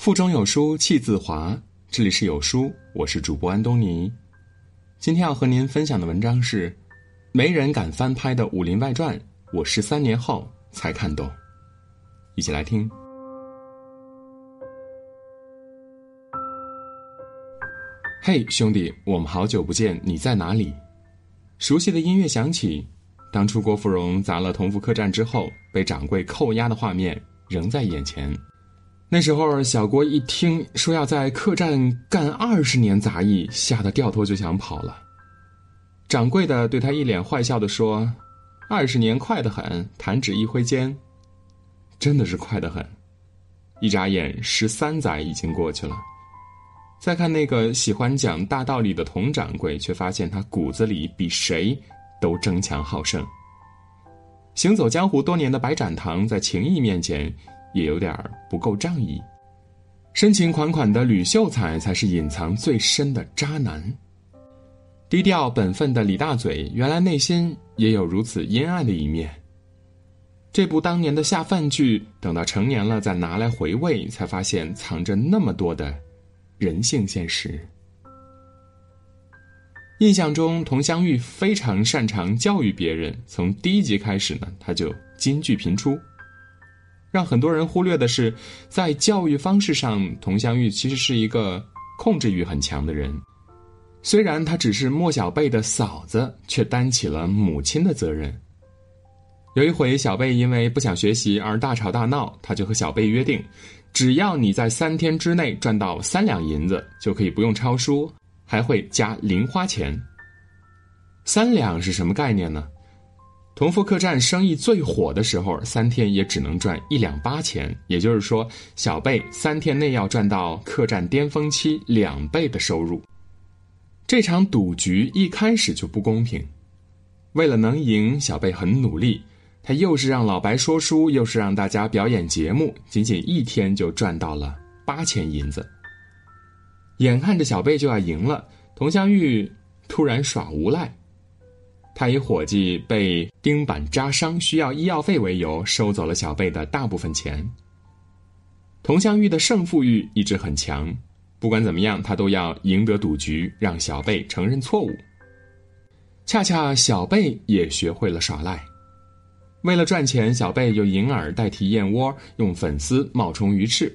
腹中有书气自华。这里是有书，我是主播安东尼。今天要和您分享的文章是：没人敢翻拍的《武林外传》，我十三年后才看懂。一起来听。嘿，兄弟，我们好久不见，你在哪里？熟悉的音乐响起，当初郭芙蓉砸了同福客栈之后被掌柜扣押的画面仍在眼前。那时候，小郭一听说要在客栈干二十年杂役，吓得掉头就想跑了。掌柜的对他一脸坏笑的说：“二十年快得很，弹指一挥间，真的是快得很。一眨眼，十三载已经过去了。再看那个喜欢讲大道理的佟掌柜，却发现他骨子里比谁都争强好胜。行走江湖多年的白展堂，在情义面前。”也有点不够仗义，深情款款的吕秀才才是隐藏最深的渣男。低调本分的李大嘴，原来内心也有如此阴暗的一面。这部当年的下饭剧，等到成年了再拿来回味，才发现藏着那么多的人性现实。印象中，佟湘玉非常擅长教育别人，从第一集开始呢，他就金句频出。让很多人忽略的是，在教育方式上，佟湘玉其实是一个控制欲很强的人。虽然她只是莫小贝的嫂子，却担起了母亲的责任。有一回，小贝因为不想学习而大吵大闹，他就和小贝约定：只要你在三天之内赚到三两银子，就可以不用抄书，还会加零花钱。三两是什么概念呢？同福客栈生意最火的时候，三天也只能赚一两八钱。也就是说，小贝三天内要赚到客栈巅峰期两倍的收入。这场赌局一开始就不公平。为了能赢，小贝很努力，他又是让老白说书，又是让大家表演节目，仅仅一天就赚到了八千银子。眼看着小贝就要赢了，佟湘玉突然耍无赖。他以伙计被钉板扎伤需要医药费为由，收走了小贝的大部分钱。佟湘玉的胜负欲一直很强，不管怎么样，他都要赢得赌局，让小贝承认错误。恰恰小贝也学会了耍赖，为了赚钱，小贝用银耳代替燕窝，用粉丝冒充鱼翅。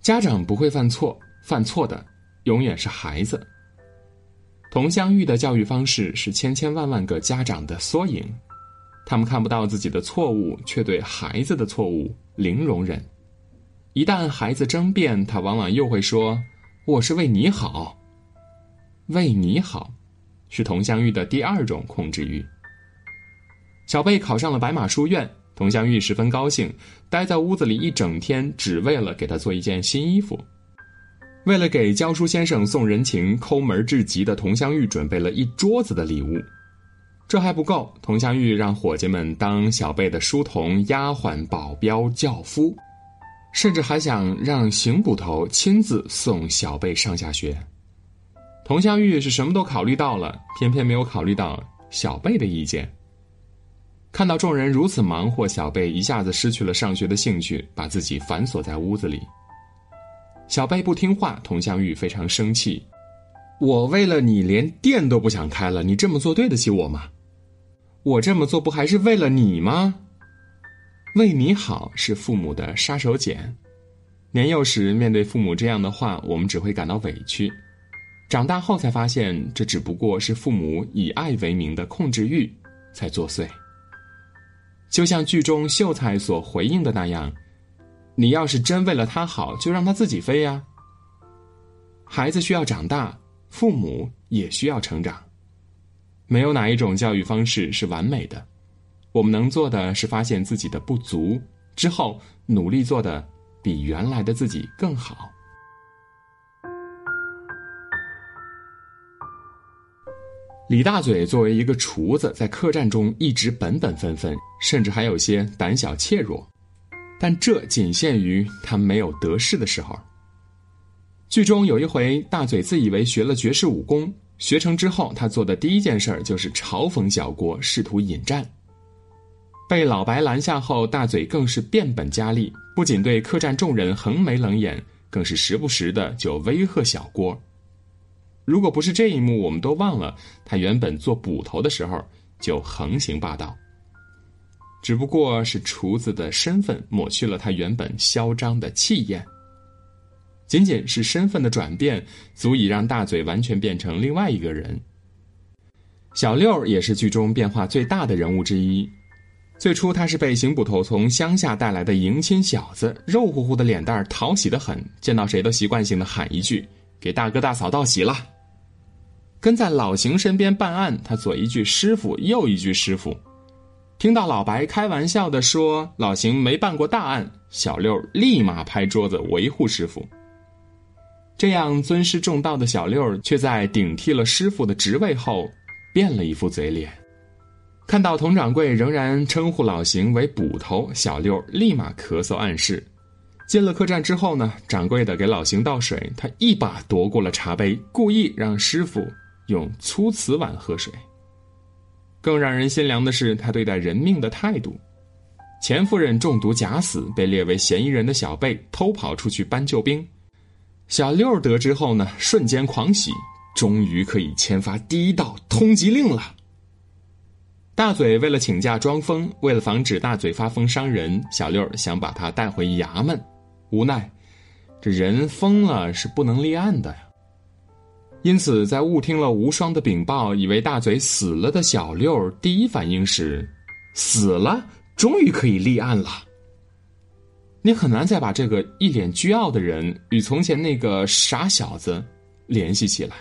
家长不会犯错，犯错的永远是孩子。佟湘玉的教育方式是千千万万个家长的缩影，他们看不到自己的错误，却对孩子的错误零容忍。一旦孩子争辩，他往往又会说：“我是为你好。”为你好，是佟湘玉的第二种控制欲。小贝考上了白马书院，佟湘玉十分高兴，待在屋子里一整天，只为了给他做一件新衣服。为了给教书先生送人情，抠门至极的佟湘玉准备了一桌子的礼物。这还不够，佟湘玉让伙计们当小贝的书童、丫鬟、保镖、轿夫，甚至还想让邢捕头亲自送小贝上下学。佟湘玉是什么都考虑到了，偏偏没有考虑到小贝的意见。看到众人如此忙活，小贝一下子失去了上学的兴趣，把自己反锁在屋子里。小贝不听话，佟湘玉非常生气。我为了你连店都不想开了，你这么做对得起我吗？我这么做不还是为了你吗？为你好是父母的杀手锏。年幼时面对父母这样的话，我们只会感到委屈；长大后才发现，这只不过是父母以爱为名的控制欲在作祟。就像剧中秀才所回应的那样。你要是真为了他好，就让他自己飞呀。孩子需要长大，父母也需要成长。没有哪一种教育方式是完美的，我们能做的是发现自己的不足，之后努力做的比原来的自己更好。李大嘴作为一个厨子，在客栈中一直本本分分，甚至还有些胆小怯弱。但这仅限于他没有得势的时候。剧中有一回，大嘴自以为学了绝世武功，学成之后，他做的第一件事就是嘲讽小郭，试图引战。被老白拦下后，大嘴更是变本加厉，不仅对客栈众人横眉冷眼，更是时不时的就威吓小郭。如果不是这一幕，我们都忘了他原本做捕头的时候就横行霸道。只不过是厨子的身份抹去了他原本嚣张的气焰。仅仅是身份的转变，足以让大嘴完全变成另外一个人。小六也是剧中变化最大的人物之一。最初他是被邢捕头从乡下带来的迎亲小子，肉乎乎的脸蛋讨喜的很，见到谁都习惯性的喊一句：“给大哥大嫂道喜了。”跟在老邢身边办案，他左一句师傅，右一句师傅。听到老白开玩笑的说老邢没办过大案，小六立马拍桌子维护师傅。这样尊师重道的小六，却在顶替了师傅的职位后，变了一副嘴脸。看到佟掌柜仍然称呼老邢为捕头，小六立马咳嗽暗示。进了客栈之后呢，掌柜的给老邢倒水，他一把夺过了茶杯，故意让师傅用粗瓷碗喝水。更让人心凉的是，他对待人命的态度。钱夫人中毒假死，被列为嫌疑人的小贝偷跑出去搬救兵。小六得知后呢，瞬间狂喜，终于可以签发第一道通缉令了。大嘴为了请假装疯，为了防止大嘴发疯伤人，小六想把他带回衙门，无奈，这人疯了是不能立案的呀。因此，在误听了无双的禀报，以为大嘴死了的小六，第一反应是：死了，终于可以立案了。你很难再把这个一脸倨傲的人与从前那个傻小子联系起来。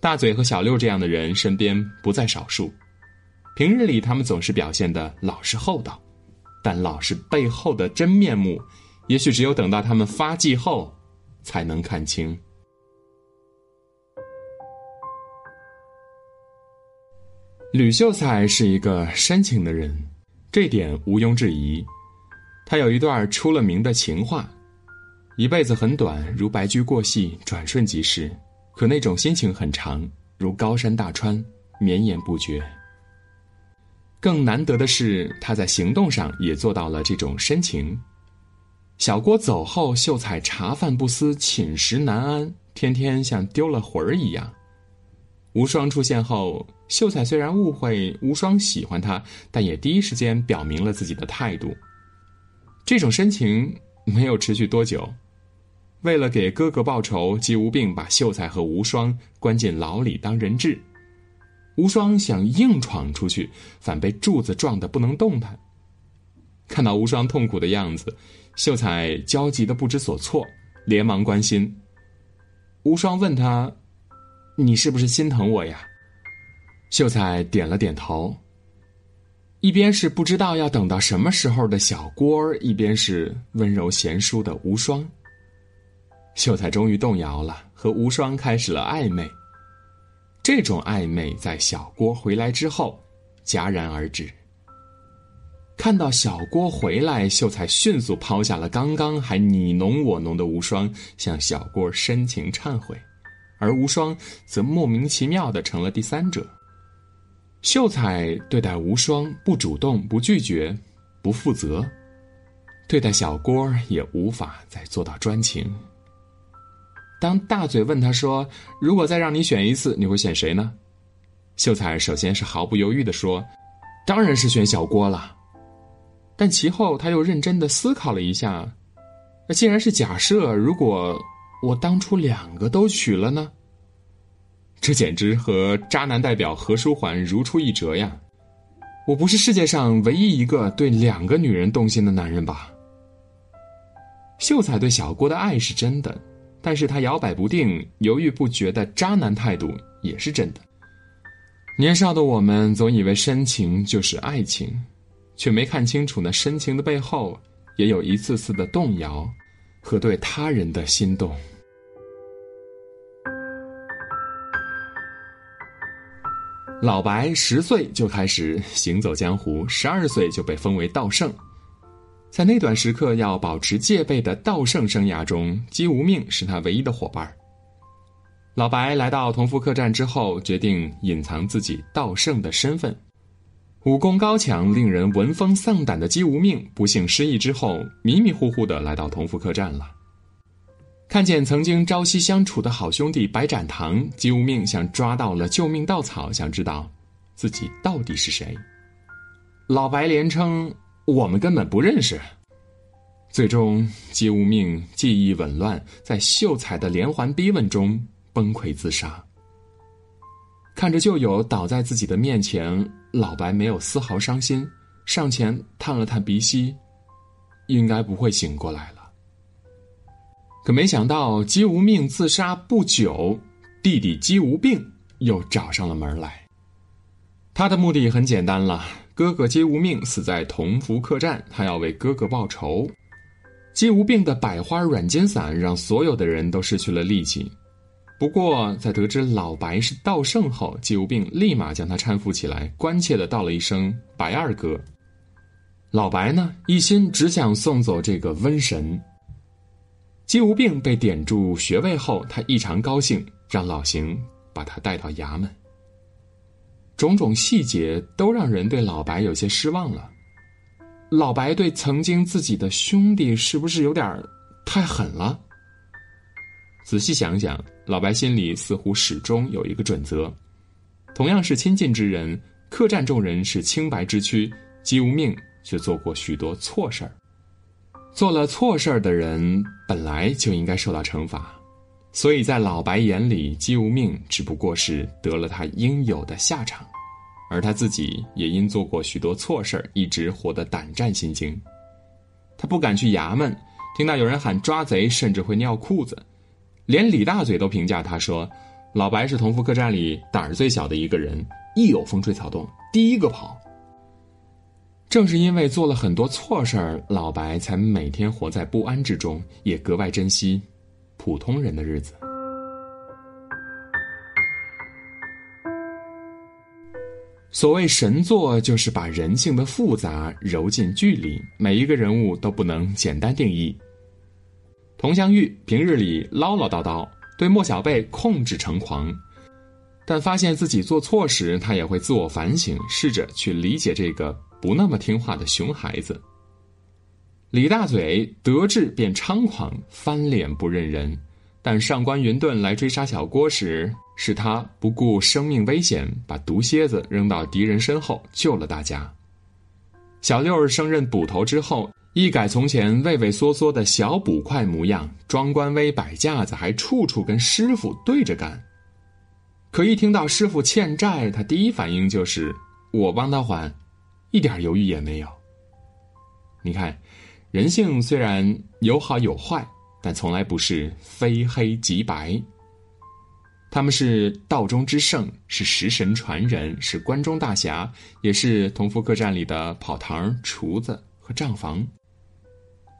大嘴和小六这样的人身边不在少数，平日里他们总是表现的老实厚道，但老实背后的真面目，也许只有等到他们发迹后，才能看清。吕秀才是一个深情的人，这点毋庸置疑。他有一段出了名的情话：“一辈子很短，如白驹过隙，转瞬即逝；可那种心情很长，如高山大川，绵延不绝。”更难得的是，他在行动上也做到了这种深情。小郭走后，秀才茶饭不思，寝食难安，天天像丢了魂儿一样。无双出现后，秀才虽然误会无双喜欢他，但也第一时间表明了自己的态度。这种深情没有持续多久，为了给哥哥报仇，姬无病把秀才和无双关进牢里当人质。无双想硬闯出去，反被柱子撞得不能动弹。看到无双痛苦的样子，秀才焦急的不知所措，连忙关心。无双问他。你是不是心疼我呀？秀才点了点头。一边是不知道要等到什么时候的小郭，一边是温柔贤淑的无双。秀才终于动摇了，和无双开始了暧昧。这种暧昧在小郭回来之后戛然而止。看到小郭回来，秀才迅速抛下了刚刚还你侬我侬的无双，向小郭深情忏悔。而无双则莫名其妙的成了第三者。秀才对待无双不主动、不拒绝、不负责，对待小郭也无法再做到专情。当大嘴问他说：“如果再让你选一次，你会选谁呢？”秀才首先是毫不犹豫的说：“当然是选小郭了。”但其后他又认真的思考了一下，那既然是假设，如果……我当初两个都娶了呢，这简直和渣男代表何书桓如出一辙呀！我不是世界上唯一一个对两个女人动心的男人吧？秀才对小郭的爱是真的，但是他摇摆不定、犹豫不决的渣男态度也是真的。年少的我们总以为深情就是爱情，却没看清楚那深情的背后也有一次次的动摇。和对他人的心动。老白十岁就开始行走江湖，十二岁就被封为道圣。在那段时刻要保持戒备的道圣生涯中，姬无命是他唯一的伙伴。老白来到同福客栈之后，决定隐藏自己道圣的身份。武功高强、令人闻风丧胆的姬无命不幸失忆之后，迷迷糊糊的来到同福客栈了。看见曾经朝夕相处的好兄弟白展堂，姬无命像抓到了救命稻草，想知道自己到底是谁。老白连称我们根本不认识。最终，姬无命记忆紊乱，在秀才的连环逼问中崩溃自杀。看着旧友倒在自己的面前，老白没有丝毫伤心，上前探了探鼻息，应该不会醒过来了。可没想到，姬无命自杀不久，弟弟姬无病又找上了门来。他的目的很简单了：哥哥姬无命死在同福客栈，他要为哥哥报仇。姬无病的百花软坚散让所有的人都失去了力气。不过，在得知老白是道圣后，姬无病立马将他搀扶起来，关切的道了一声“白二哥”。老白呢，一心只想送走这个瘟神。姬无病被点住穴位后，他异常高兴，让老邢把他带到衙门。种种细节都让人对老白有些失望了。老白对曾经自己的兄弟是不是有点太狠了？仔细想想，老白心里似乎始终有一个准则：同样是亲近之人，客栈众人是清白之躯，姬无命却做过许多错事儿。做了错事儿的人本来就应该受到惩罚，所以在老白眼里，姬无命只不过是得了他应有的下场，而他自己也因做过许多错事儿，一直活得胆战心惊。他不敢去衙门，听到有人喊抓贼，甚至会尿裤子。连李大嘴都评价他说：“老白是同福客栈里胆儿最小的一个人，一有风吹草动，第一个跑。”正是因为做了很多错事儿，老白才每天活在不安之中，也格外珍惜普通人的日子。所谓神作，就是把人性的复杂揉进剧里，每一个人物都不能简单定义。佟湘玉平日里唠唠叨叨，对莫小贝控制成狂，但发现自己做错时，他也会自我反省，试着去理解这个不那么听话的熊孩子。李大嘴得志便猖狂，翻脸不认人，但上官云顿来追杀小郭时，是他不顾生命危险，把毒蝎子扔到敌人身后，救了大家。小六儿升任捕头之后。一改从前畏畏缩缩的小捕快模样，装官威摆架子，还处处跟师傅对着干。可一听到师傅欠债，他第一反应就是我帮他还，一点犹豫也没有。你看，人性虽然有好有坏，但从来不是非黑即白。他们是道中之圣，是食神传人，是关中大侠，也是同福客栈里的跑堂、厨子和账房。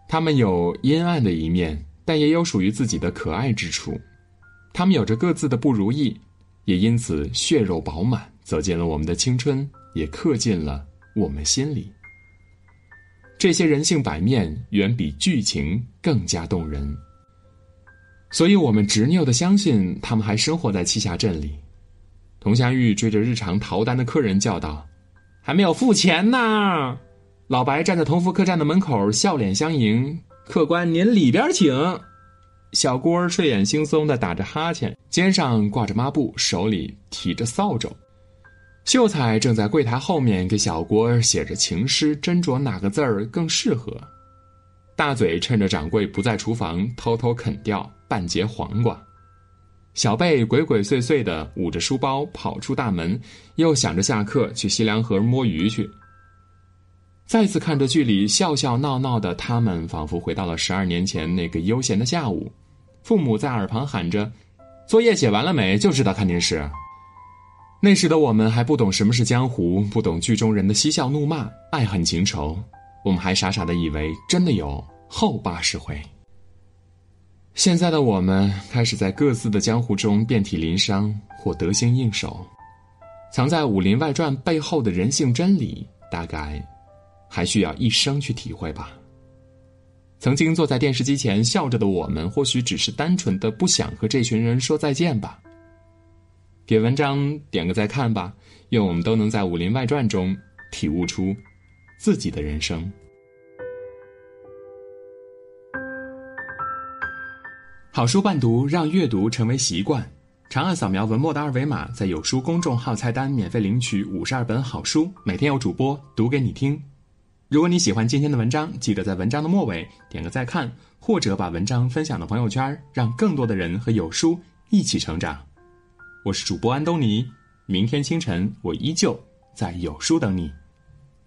他们有阴暗的一面，但也有属于自己的可爱之处。他们有着各自的不如意，也因此血肉饱满，走进了我们的青春，也刻进了我们心里。这些人性百面，远比剧情更加动人。所以我们执拗的相信，他们还生活在栖霞镇里。佟湘玉追着日常逃单的客人叫道：“还没有付钱呢！”老白站在同福客栈的门口，笑脸相迎。客官，您里边请。小郭睡眼惺忪的打着哈欠，肩上挂着抹布，手里提着扫帚。秀才正在柜台后面给小郭写着情诗，斟酌哪个字儿更适合。大嘴趁着掌柜不在厨房，偷偷啃掉半截黄瓜。小贝鬼鬼祟祟的捂着书包跑出大门，又想着下课去西凉河摸鱼去。再次看着剧里笑笑闹闹的他们，仿佛回到了十二年前那个悠闲的下午。父母在耳旁喊着：“作业写完了没？”就知道看电视。那时的我们还不懂什么是江湖，不懂剧中人的嬉笑怒骂、爱恨情仇，我们还傻傻的以为真的有后八十回。现在的我们开始在各自的江湖中遍体鳞伤或得心应手，藏在《武林外传》背后的人性真理，大概。还需要一生去体会吧。曾经坐在电视机前笑着的我们，或许只是单纯的不想和这群人说再见吧。给文章点个再看吧，愿我们都能在《武林外传》中体悟出自己的人生。好书伴读，让阅读成为习惯。长按扫描文末的二维码，在有书公众号菜单免费领取五十二本好书，每天有主播读给你听。如果你喜欢今天的文章，记得在文章的末尾点个再看，或者把文章分享到朋友圈，让更多的人和有书一起成长。我是主播安东尼，明天清晨我依旧在有书等你。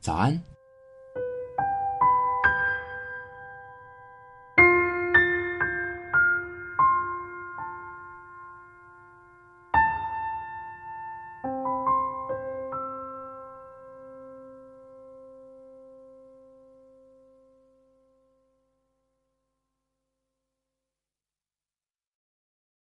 早安。